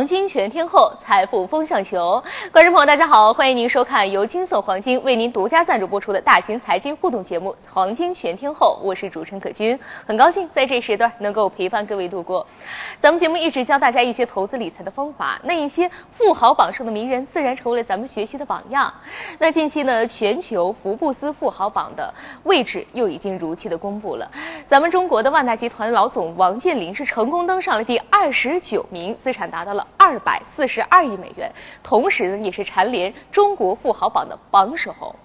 黄金全天候，财富风向球。观众朋友，大家好，欢迎您收看由金色黄金为您独家赞助播出的大型财经互动节目《黄金全天候》，我是主持人可君，很高兴在这时段能够陪伴各位度过。咱们节目一直教大家一些投资理财的方法，那一些富豪榜上的名人自然成为了咱们学习的榜样。那近期呢，全球福布斯富豪榜的位置又已经如期的公布了，咱们中国的万达集团老总王健林是成功登上了第二十九名，资产达到了二百四十二亿美元，同时呢也是蝉联中国富豪榜的榜首。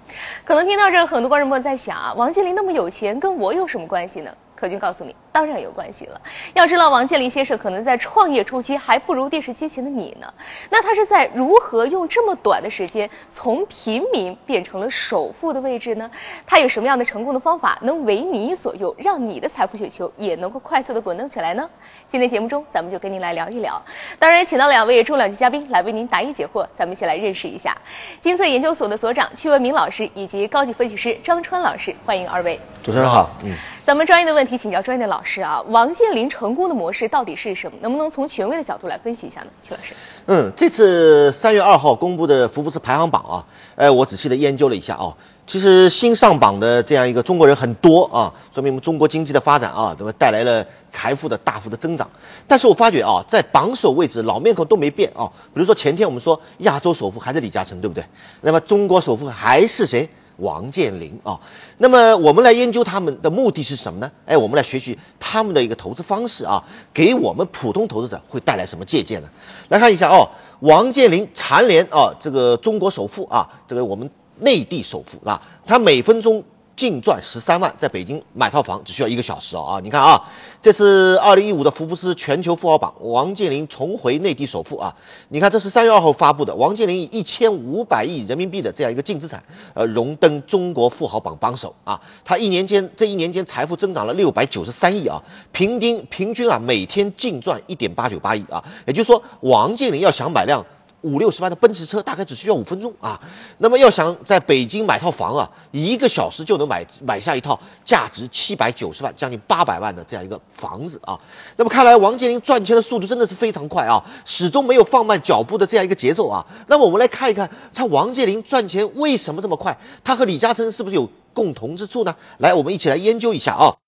可能听到这，很多观众朋友在想啊，王健林那么有钱，跟我有什么关系呢？可君告诉你，当然有关系了。要知道，王健林先生可能在创业初期还不如电视机前的你呢。那他是在如何用这么短的时间从平民变成了首富的位置呢？他有什么样的成功的方法能为你所用，让你的财富雪球也能够快速的滚动起来呢？今天节目中，咱们就跟您来聊一聊。当然，请到两位重量级嘉宾来为您答疑解惑，咱们一起来认识一下金色研究所的所长屈文明老师以及高级分析师张川老师，欢迎二位。主持人好，嗯。咱们专业的问题请教专业的老师啊，王健林成功的模式到底是什么？能不能从权威的角度来分析一下呢？曲老师。嗯，这次三月二号公布的福布斯排行榜啊，呃，我仔细的研究了一下啊，其实新上榜的这样一个中国人很多啊，说明我们中国经济的发展啊，怎么带来了财富的大幅的增长。但是我发觉啊，在榜首位置老面孔都没变啊，比如说前天我们说亚洲首富还是李嘉诚，对不对？那么中国首富还是谁？王健林啊，那么我们来研究他们的目的是什么呢？哎，我们来学习他们的一个投资方式啊，给我们普通投资者会带来什么借鉴呢？来看一下哦，王健林蝉联啊这个中国首富啊，这个我们内地首富啊，他每分钟。净赚十三万，在北京买套房只需要一个小时哦啊！你看啊，这是二零一五的福布斯全球富豪榜，王健林重回内地首富啊！你看，这是三月二号发布的，王健林以一千五百亿人民币的这样一个净资产，呃，荣登中国富豪榜榜首啊！他一年间这一年间财富增长了六百九十三亿啊，平均平均啊每天净赚一点八九八亿啊！也就是说，王健林要想买辆。五六十万的奔驰车大概只需要五分钟啊，那么要想在北京买套房啊，一个小时就能买买下一套价值七百九十万、将近八百万的这样一个房子啊。那么看来王健林赚钱的速度真的是非常快啊，始终没有放慢脚步的这样一个节奏啊。那么我们来看一看他王健林赚钱为什么这么快？他和李嘉诚是不是有共同之处呢？来，我们一起来研究一下啊。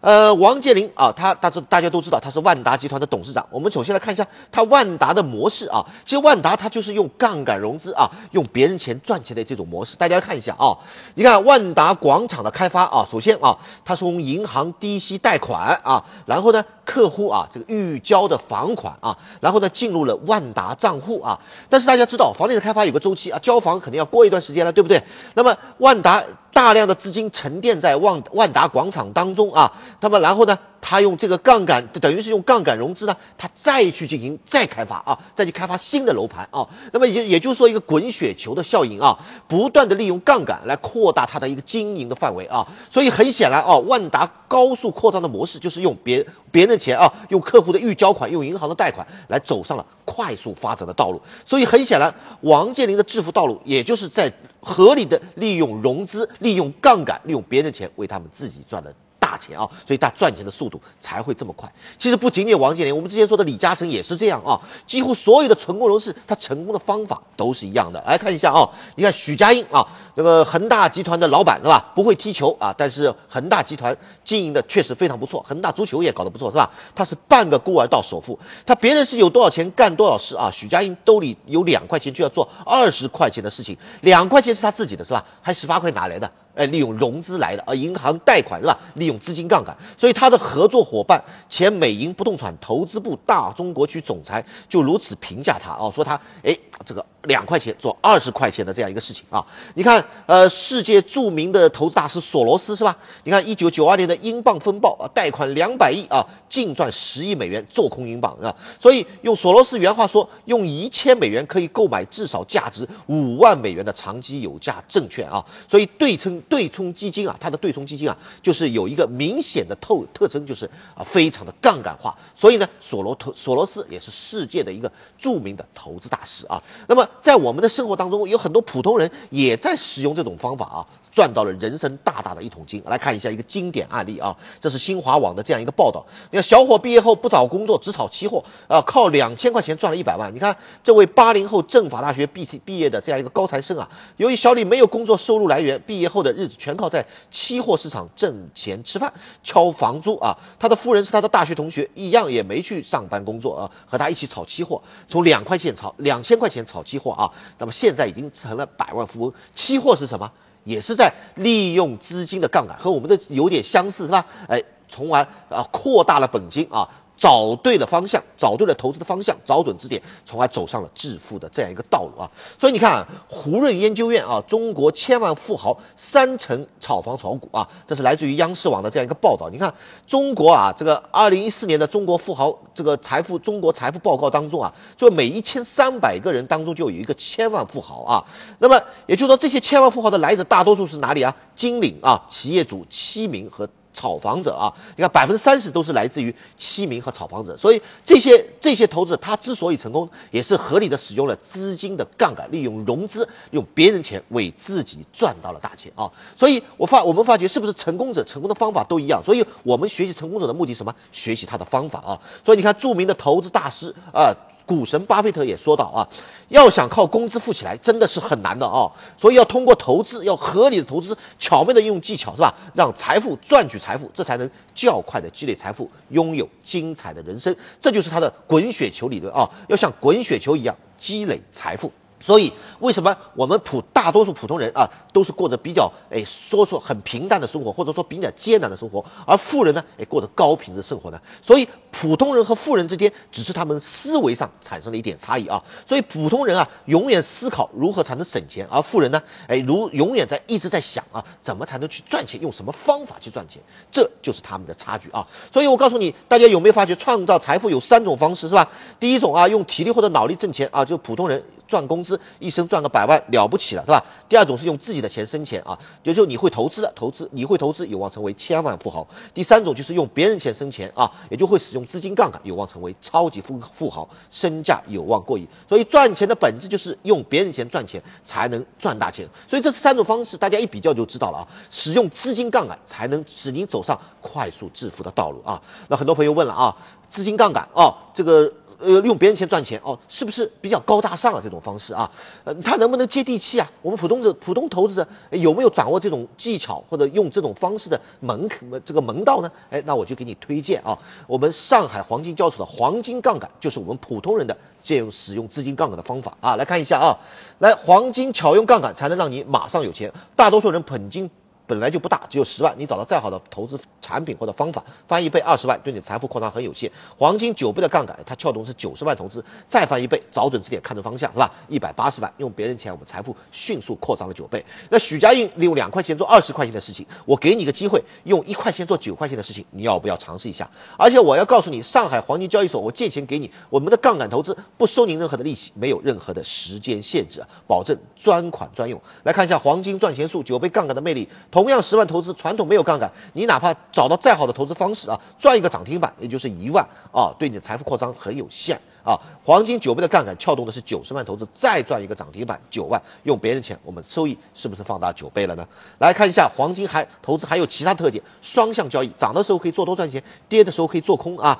呃，王健林啊，他大家大家都知道他是万达集团的董事长。我们首先来看一下他万达的模式啊，其实万达它就是用杠杆融资啊，用别人钱赚钱的这种模式。大家看一下啊，你看万达广场的开发啊，首先啊，他从银行低息贷款啊，然后呢，客户啊这个预交的房款啊，然后呢进入了万达账户啊。但是大家知道，房地产开发有个周期啊，交房肯定要过一段时间了，对不对？那么万达。大量的资金沉淀在万万达广场当中啊，那么然后呢，他用这个杠杆，等于是用杠杆融资呢，他再去进行再开发啊，再去开发新的楼盘啊，那么也也就是说一个滚雪球的效应啊，不断的利用杠杆来扩大它的一个经营的范围啊，所以很显然啊，万达高速扩张的模式就是用别别人的钱啊，用客户的预交款，用银行的贷款来走上了快速发展的道路，所以很显然，王健林的致富道路也就是在。合理的利用融资，利用杠杆，利用别人的钱为他们自己赚的。大钱啊，所以他赚钱的速度才会这么快。其实不仅仅王健林，我们之前说的李嘉诚也是这样啊。几乎所有的成功人士，他成功的方法都是一样的。来看一下啊，你看许家印啊，这个恒大集团的老板是吧？不会踢球啊，但是恒大集团经营的确实非常不错，恒大足球也搞得不错是吧？他是半个孤儿到首富，他别人是有多少钱干多少事啊？许家印兜里有两块钱就要做二十块钱的事情，两块钱是他自己的是吧？还十八块哪来的？哎，利用融资来的而，银行贷款是吧？利用资金杠杆，所以他的合作伙伴前美银不动产投资部大中国区总裁就如此评价他啊，说他哎这个。两块钱做二十块钱的这样一个事情啊！你看，呃，世界著名的投资大师索罗斯是吧？你看，一九九二年的英镑风暴啊，贷款两百亿啊，净赚十亿美元做空英镑啊！所以用索罗斯原话说，用一千美元可以购买至少价值五万美元的长期有价证券啊！所以对冲对冲基金啊，它的对冲基金啊，就是有一个明显的透特征，就是啊，非常的杠杆化。所以呢，索罗投索罗斯也是世界的一个著名的投资大师啊！那么在我们的生活当中，有很多普通人也在使用这种方法啊。赚到了人生大大的一桶金。来看一下一个经典案例啊，这是新华网的这样一个报道。你看，小伙毕业后不找工作，只炒期货啊，靠两千块钱赚了一百万。你看，这位八零后政法大学毕毕业的这样一个高材生啊，由于小李没有工作收入来源，毕业后的日子全靠在期货市场挣钱吃饭、交房租啊。他的夫人是他的大学同学，一样也没去上班工作啊，和他一起炒期货，从两块钱炒两千块钱炒期货啊，那么现在已经成了百万富翁。期货是什么？也是在利用资金的杠杆，和我们的有点相似，是吧？哎，从而啊扩大了本金啊。找对了方向，找对了投资的方向，找准支点，从而走上了致富的这样一个道路啊！所以你看啊，胡润研究院啊，中国千万富豪三成炒房炒股啊，这是来自于央视网的这样一个报道。你看中国啊，这个二零一四年的中国富豪这个财富中国财富报告当中啊，就每一千三百个人当中就有一个千万富豪啊。那么也就是说，这些千万富豪的来者大多数是哪里啊？金领啊，企业主、七名和。炒房者啊，你看百分之三十都是来自于期民和炒房者，所以这些这些投资他之所以成功，也是合理的使用了资金的杠杆，利用融资，用别人钱为自己赚到了大钱啊！所以我发我们发觉是不是成功者成功的方法都一样？所以我们学习成功者的目的什么？学习他的方法啊！所以你看著名的投资大师啊。股神巴菲特也说到啊，要想靠工资富起来，真的是很难的啊。所以要通过投资，要合理的投资，巧妙的运用技巧，是吧？让财富赚取财富，这才能较快的积累财富，拥有精彩的人生。这就是他的滚雪球理论啊，要像滚雪球一样积累财富。所以，为什么我们普大多数普通人啊，都是过着比较哎，说说很平淡的生活，或者说比较艰难的生活，而富人呢，哎，过得高品质生活呢？所以，普通人和富人之间，只是他们思维上产生了一点差异啊。所以，普通人啊，永远思考如何才能省钱，而富人呢，哎，如永远在一直在想啊，怎么才能去赚钱，用什么方法去赚钱，这就是他们的差距啊。所以我告诉你，大家有没有发觉，创造财富有三种方式，是吧？第一种啊，用体力或者脑力挣钱啊，就普通人赚工资。一生赚个百万了不起了，是吧？第二种是用自己的钱生钱啊，也就是你会投资的投资，你会投资有望成为千万富豪。第三种就是用别人钱生钱啊，也就会使用资金杠杆，有望成为超级富富豪，身价有望过亿。所以赚钱的本质就是用别人钱赚钱，才能赚大钱。所以这三种方式大家一比较就知道了啊，使用资金杠杆才能使您走上快速致富的道路啊。那很多朋友问了啊，资金杠杆啊，这个。呃，用别人钱赚钱哦，是不是比较高大上啊？这种方式啊，呃，他能不能接地气啊？我们普通的普通投资者有没有掌握这种技巧或者用这种方式的门这个门道呢？哎，那我就给你推荐啊，我们上海黄金交易所的黄金杠杆就是我们普通人的借用使用资金杠杆的方法啊。来看一下啊，来黄金巧用杠杆才能让你马上有钱。大多数人本金。本来就不大，只有十万，你找到再好的投资产品或者方法，翻一倍二十万，对你财富扩张很有限。黄金九倍的杠杆，它撬动是九十万投资，再翻一倍，找准支点，看准方向，是吧？一百八十万，用别人钱，我们财富迅速扩张了九倍。那许家印利用两块钱做二十块钱的事情，我给你个机会，用一块钱做九块钱的事情，你要不要尝试一下？而且我要告诉你，上海黄金交易所，我借钱给你，我们的杠杆投资不收您任何的利息，没有任何的时间限制啊，保证专款专用。来看一下黄金赚钱术，九倍杠杆的魅力。同样十万投资，传统没有杠杆，你哪怕找到再好的投资方式啊，赚一个涨停板也就是一万啊，对你的财富扩张很有限啊。黄金九倍的杠杆撬动的是九十万投资，再赚一个涨停板九万，用别人钱，我们收益是不是放大九倍了呢？来看一下黄金还投资还有其他特点，双向交易，涨的时候可以做多赚钱，跌的时候可以做空啊。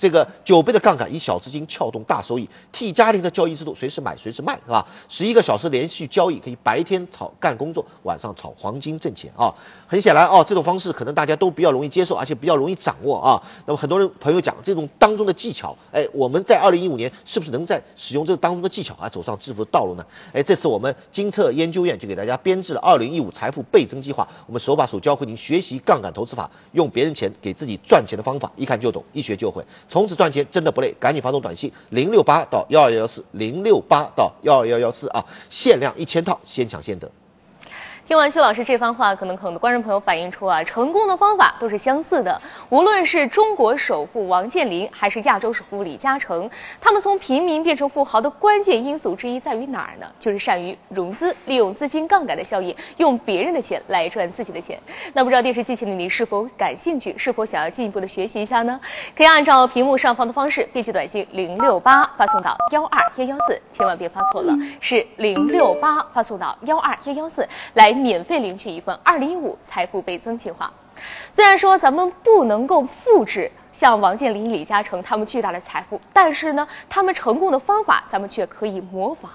这个九倍的杠杆，以小资金撬动大收益，T 加零的交易制度，随时买随时卖，是吧？十一个小时连续交易，可以白天炒干工作，晚上炒黄金挣钱啊！很显然啊，这种方式可能大家都比较容易接受，而且比较容易掌握啊。那么很多人朋友讲这种当中的技巧，哎，我们在二零一五年是不是能在使用这个当中的技巧啊，走上致富的道路呢？哎，这次我们金策研究院就给大家编制了二零一五财富倍增计划，我们手把手教会您学习杠杆投资法，用别人钱给自己赚钱的方法，一看就懂，一学就会。从此赚钱真的不累，赶紧发送短信零六八到幺二幺幺四零六八到幺二幺幺四啊，限量一千套，先抢先得。听完薛老师这番话，可能很多观众朋友反映出啊，成功的方法都是相似的。无论是中国首富王健林，还是亚洲首富李嘉诚，他们从平民变成富豪的关键因素之一在于哪儿呢？就是善于融资，利用资金杠杆的效应，用别人的钱来赚自己的钱。那不知道电视机前的你是否感兴趣？是否想要进一步的学习一下呢？可以按照屏幕上方的方式编辑短信零六八发送到幺二幺幺四，千万别发错了，是零六八发送到幺二幺幺四来。免费领取一份二零一五财富倍增计划。虽然说咱们不能够复制。像王健林、李嘉诚他们巨大的财富，但是呢，他们成功的方法咱们却可以模仿。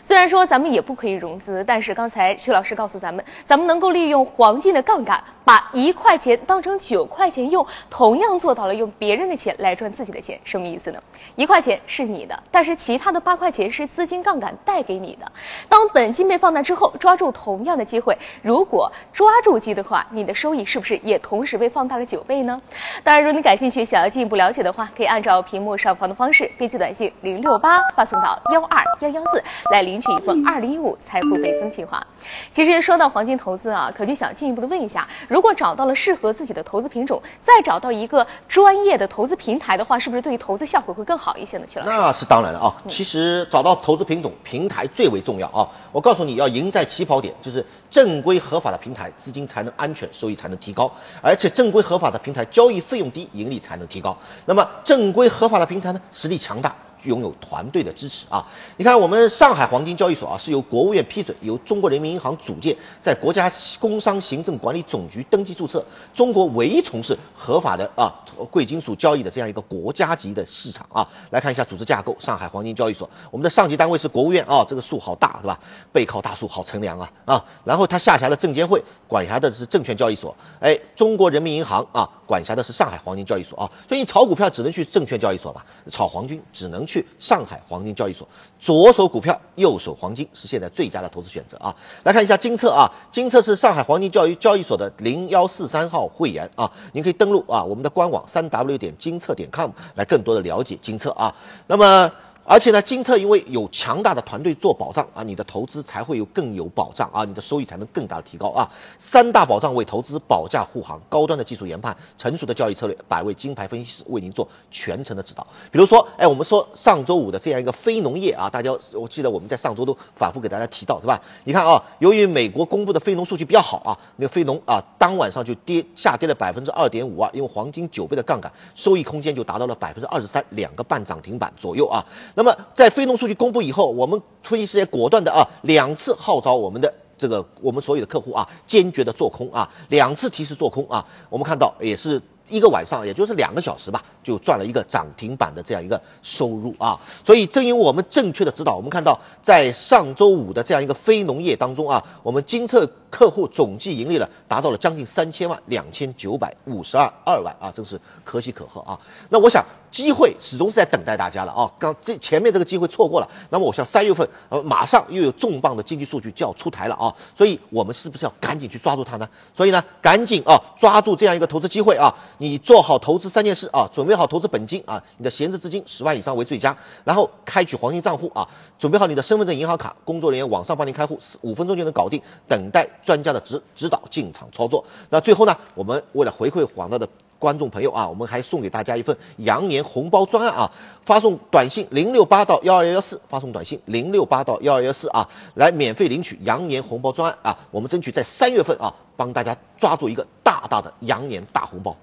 虽然说咱们也不可以融资，但是刚才徐老师告诉咱们，咱们能够利用黄金的杠杆，把一块钱当成九块钱用，同样做到了用别人的钱来赚自己的钱。什么意思呢？一块钱是你的，但是其他的八块钱是资金杠杆带给你的。当本金被放大之后，抓住同样的机会，如果抓住机的话，你的收益是不是也同时被放大了九倍呢？当然，如果你感兴趣。想要进一步了解的话，可以按照屏幕上方的方式编辑短信零六八发送到幺二幺幺四来领取一份二零一五财富倍增计划。其实说到黄金投资啊，可就想进一步的问一下，如果找到了适合自己的投资品种，再找到一个专业的投资平台的话，是不是对于投资效果会更好一些呢？去了，那是当然了啊。其实找到投资品种平台最为重要啊。我告诉你要赢在起跑点，就是正规合法的平台，资金才能安全，收益才能提高，而且正规合法的平台交易费用低，盈利。才能提高。那么正规合法的平台呢，实力强大。拥有团队的支持啊！你看，我们上海黄金交易所啊，是由国务院批准，由中国人民银行组建，在国家工商行政管理总局登记注册，中国唯一从事合法的啊贵金属交易的这样一个国家级的市场啊。来看一下组织架构，上海黄金交易所，我们的上级单位是国务院啊，这个树好大是吧？背靠大树好乘凉啊啊！然后它下辖的证监会管辖的是证券交易所，哎，中国人民银行啊管辖的是上海黄金交易所啊。所以你炒股票只能去证券交易所吧，炒黄金只能去。上海黄金交易所，左手股票，右手黄金是现在最佳的投资选择啊！来看一下金策啊，金策是上海黄金交易交易所的零幺四三号会员啊，您可以登录啊我们的官网三 w 点金策点 com 来更多的了解金策啊。那么。而且呢，金策因为有强大的团队做保障啊，你的投资才会有更有保障啊，你的收益才能更大的提高啊。三大保障为投资保驾护航，高端的技术研判，成熟的交易策略，百位金牌分析师为您做全程的指导。比如说，哎，我们说上周五的这样一个非农业啊，大家我记得我们在上周都反复给大家提到，是吧？你看啊，由于美国公布的非农数据比较好啊，那个非农啊当晚上就跌下跌了百分之二点五啊，因为黄金九倍的杠杆，收益空间就达到了百分之二十三，两个半涨停板左右啊。那么在非农数据公布以后，我们分析师也果断的啊，两次号召我们的这个我们所有的客户啊，坚决的做空啊，两次提示做空啊，我们看到也是。一个晚上，也就是两个小时吧，就赚了一个涨停板的这样一个收入啊！所以正因为我们正确的指导，我们看到在上周五的这样一个非农业当中啊，我们金策客户总计盈利了达到了将近三千万，两千九百五十二二万啊，真是可喜可贺啊！那我想机会始终是在等待大家了啊！刚这前面这个机会错过了，那么我想三月份呃马上又有重磅的经济数据就要出台了啊！所以我们是不是要赶紧去抓住它呢？所以呢，赶紧啊抓住这样一个投资机会啊！你做好投资三件事啊，准备好投资本金啊，你的闲置资金十万以上为最佳，然后开取黄金账户啊，准备好你的身份证、银行卡，工作人员网上帮您开户，五分钟就能搞定，等待专家的指指导进场操作。那最后呢，我们为了回馈广大的观众朋友啊，我们还送给大家一份羊年红包专案啊，发送短信零六八到幺二幺幺四，发送短信零六八到幺二幺四啊，来免费领取羊年红包专案啊，我们争取在三月份啊，帮大家抓住一个大大的羊年大红包。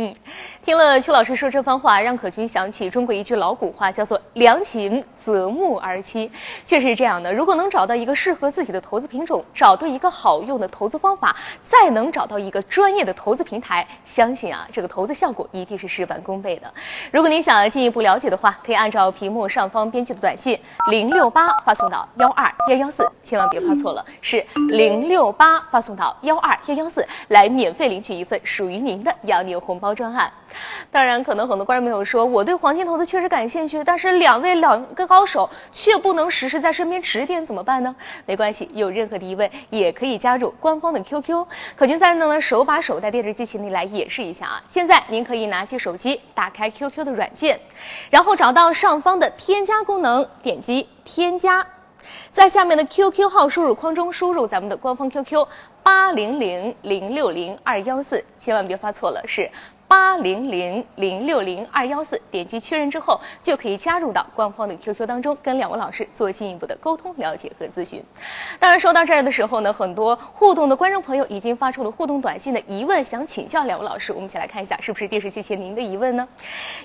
嗯，听了邱老师说这番话，让可君想起中国一句老古话，叫做“良禽择木而栖”。确实是这样的，如果能找到一个适合自己的投资品种，找对一个好用的投资方法，再能找到一个专业的投资平台，相信啊，这个投资效果一定是事半功倍的。如果您想进一步了解的话，可以按照屏幕上方编辑的短信零六八发送到幺二幺幺四，千万别发错了，是零六八发送到幺二幺幺四，来免费领取一份属于您的羊年红包。专案，当然，可能很多观众朋友说，我对黄金投资确实感兴趣，但是两位两个高手却不能时时在身边指点，怎么办呢？没关系，有任何的疑问也可以加入官方的 QQ，可君在呢手把手带电视机前里来演示一下啊！现在您可以拿起手机，打开 QQ 的软件，然后找到上方的添加功能，点击添加。在下面的 QQ 号输入框中输入咱们的官方 QQ 八零零零六零二幺四，千万别发错了，是八零零零六零二幺四，点击确认之后就可以加入到官方的 QQ 当中，跟两位老师做进一步的沟通、了解和咨询。当然，说到这儿的时候呢，很多互动的观众朋友已经发出了互动短信的疑问，想请教两位老师。我们一起来看一下，是不是电视机前您的疑问呢？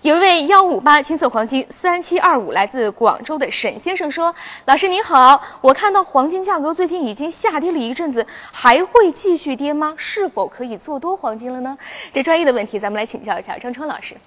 有一位幺五八金色黄金三七二五来自广州的沈先生说：“老师您好，我看到黄金价格最近已经下跌了一阵子，还会继续跌吗？是否可以做多黄金了呢？”这专业的问题，咱们我们来请教一下张川老师。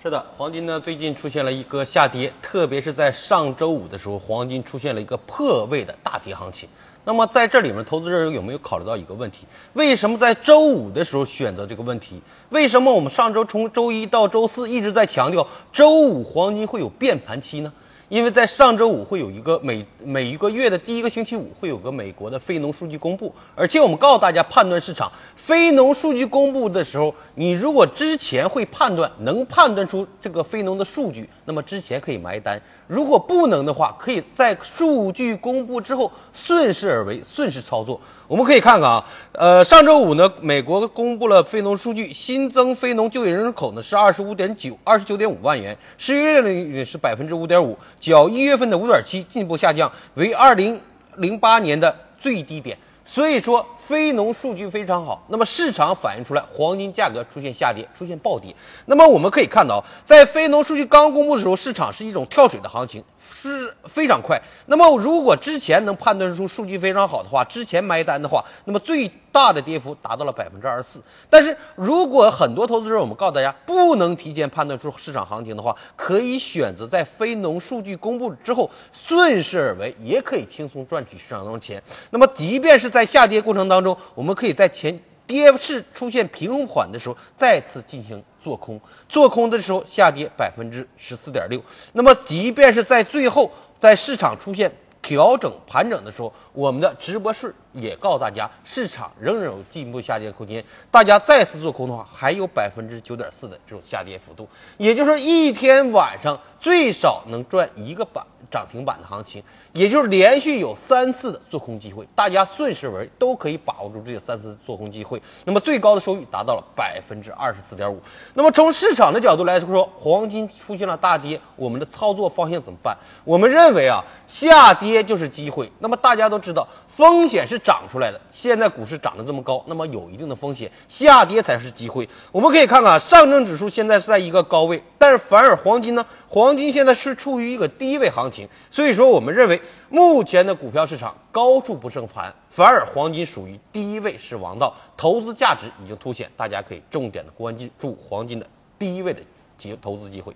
是的，黄金呢最近出现了一个下跌，特别是在上周五的时候，黄金出现了一个破位的大跌行情。那么在这里面，投资者有没有考虑到一个问题？为什么在周五的时候选择这个问题？为什么我们上周从周一到周四一直在强调周五黄金会有变盘期呢？因为在上周五会有一个每每一个月的第一个星期五会有个美国的非农数据公布，而且我们告诉大家判断市场非农数据公布的时候，你如果之前会判断能判断出这个非农的数据，那么之前可以埋单；如果不能的话，可以在数据公布之后顺势而为，顺势操作。我们可以看看啊，呃，上周五呢，美国公布了非农数据，新增非农就业人口呢是二十五点九二十九点五万元，失业率是百分之五点五，较一月份的五点七进一步下降，为二零零八年的最低点。所以说，非农数据非常好，那么市场反映出来黄金价格出现下跌，出现暴跌。那么我们可以看到，在非农数据刚公布的时候，市场是一种跳水的行情，是非常快。那么如果之前能判断出数据非常好的话，之前埋单的话，那么最大的跌幅达到了百分之二十四。但是如果很多投资者，我们告诉大家，不能提前判断出市场行情的话，可以选择在非农数据公布之后顺势而为，也可以轻松赚取市场中钱。那么即便是在在下跌过程当中，我们可以在前跌势出现平缓的时候再次进行做空，做空的时候下跌百分之十四点六。那么，即便是在最后在市场出现调整盘整的时候，我们的直播室也告诉大家，市场仍然有进一步下跌空间。大家再次做空的话，还有百分之九点四的这种下跌幅度，也就是一天晚上最少能赚一个板。涨停板的行情，也就是连续有三次的做空机会，大家顺势而为都可以把握住这三次做空机会。那么最高的收益达到了百分之二十四点五。那么从市场的角度来说，黄金出现了大跌，我们的操作方向怎么办？我们认为啊，下跌跌就是机会。那么大家都知道，风险是涨出来的。现在股市涨得这么高，那么有一定的风险，下跌才是机会。我们可以看看上证指数现在是在一个高位，但是反而黄金呢？黄金现在是处于一个低位行情。所以说，我们认为目前的股票市场高处不胜寒，反而黄金属于低位是王道，投资价值已经凸显，大家可以重点的关注黄金的低位的机投资机会。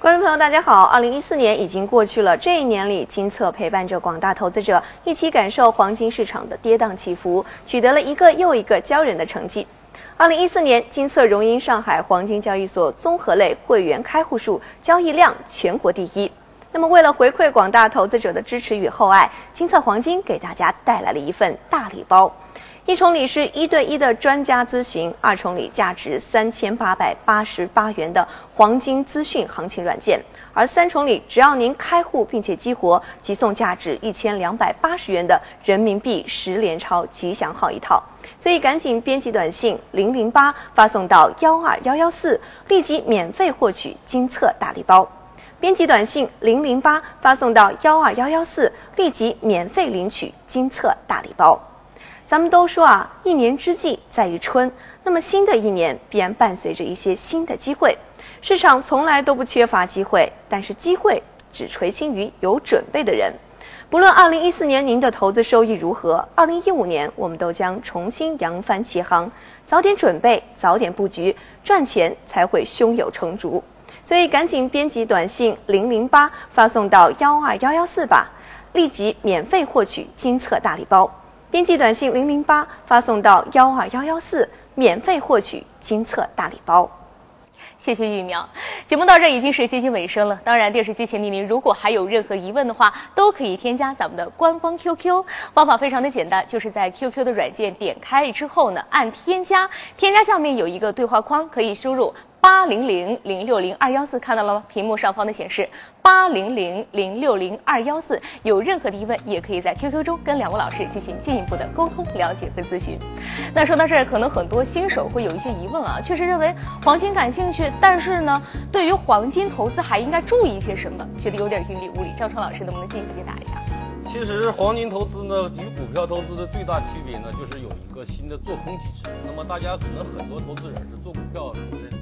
观众朋友，大家好，二零一四年已经过去了，这一年里，金策陪伴着广大投资者一起感受黄金市场的跌宕起伏，取得了一个又一个骄人的成绩。二零一四年，金策荣膺上海黄金交易所综合类会员开户数、交易量全国第一。那么，为了回馈广大投资者的支持与厚爱，金策黄金给大家带来了一份大礼包。一重礼是一对一的专家咨询，二重礼价值三千八百八十八元的黄金资讯行情软件，而三重礼只要您开户并且激活，即送价值一千两百八十元的人民币十连钞吉祥号一套。所以赶紧编辑短信零零八发送到幺二幺幺四，立即免费获取金策大礼包。编辑短信零零八发送到幺二幺幺四，立即免费领取金策大礼包。咱们都说啊，一年之计在于春，那么新的一年必然伴随着一些新的机会。市场从来都不缺乏机会，但是机会只垂青于有准备的人。不论二零一四年您的投资收益如何，二零一五年我们都将重新扬帆起航。早点准备，早点布局，赚钱才会胸有成竹。所以赶紧编辑短信零零八发送到幺二幺幺四吧，立即免费获取金策大礼包。编辑短信零零八发送到幺二幺幺四，免费获取金策大礼包。谢谢玉苗。节目到这已经是接近尾声了。当然，电视机前的您如果还有任何疑问的话，都可以添加咱们的官方 QQ，方法非常的简单，就是在 QQ 的软件点开之后呢，按添加，添加下面有一个对话框，可以输入八零零零六零二幺四，看到了吗？屏幕上方的显示八零零零六零二幺四，有任何的疑问也可以在 QQ 中跟两位老师进行进一步的沟通、了解和咨询。那说到这儿，可能很多新手会有一些疑问啊，确实认为黄金感兴趣，但是呢，对于黄金投资还应该注意一些什么？觉得有点云里雾里。张川老师能不能进一步解答一下？其实黄金投资呢，与股票投资的最大区别呢，就是有一个新的做空机制。那么大家可能很多投资者是做股票出身。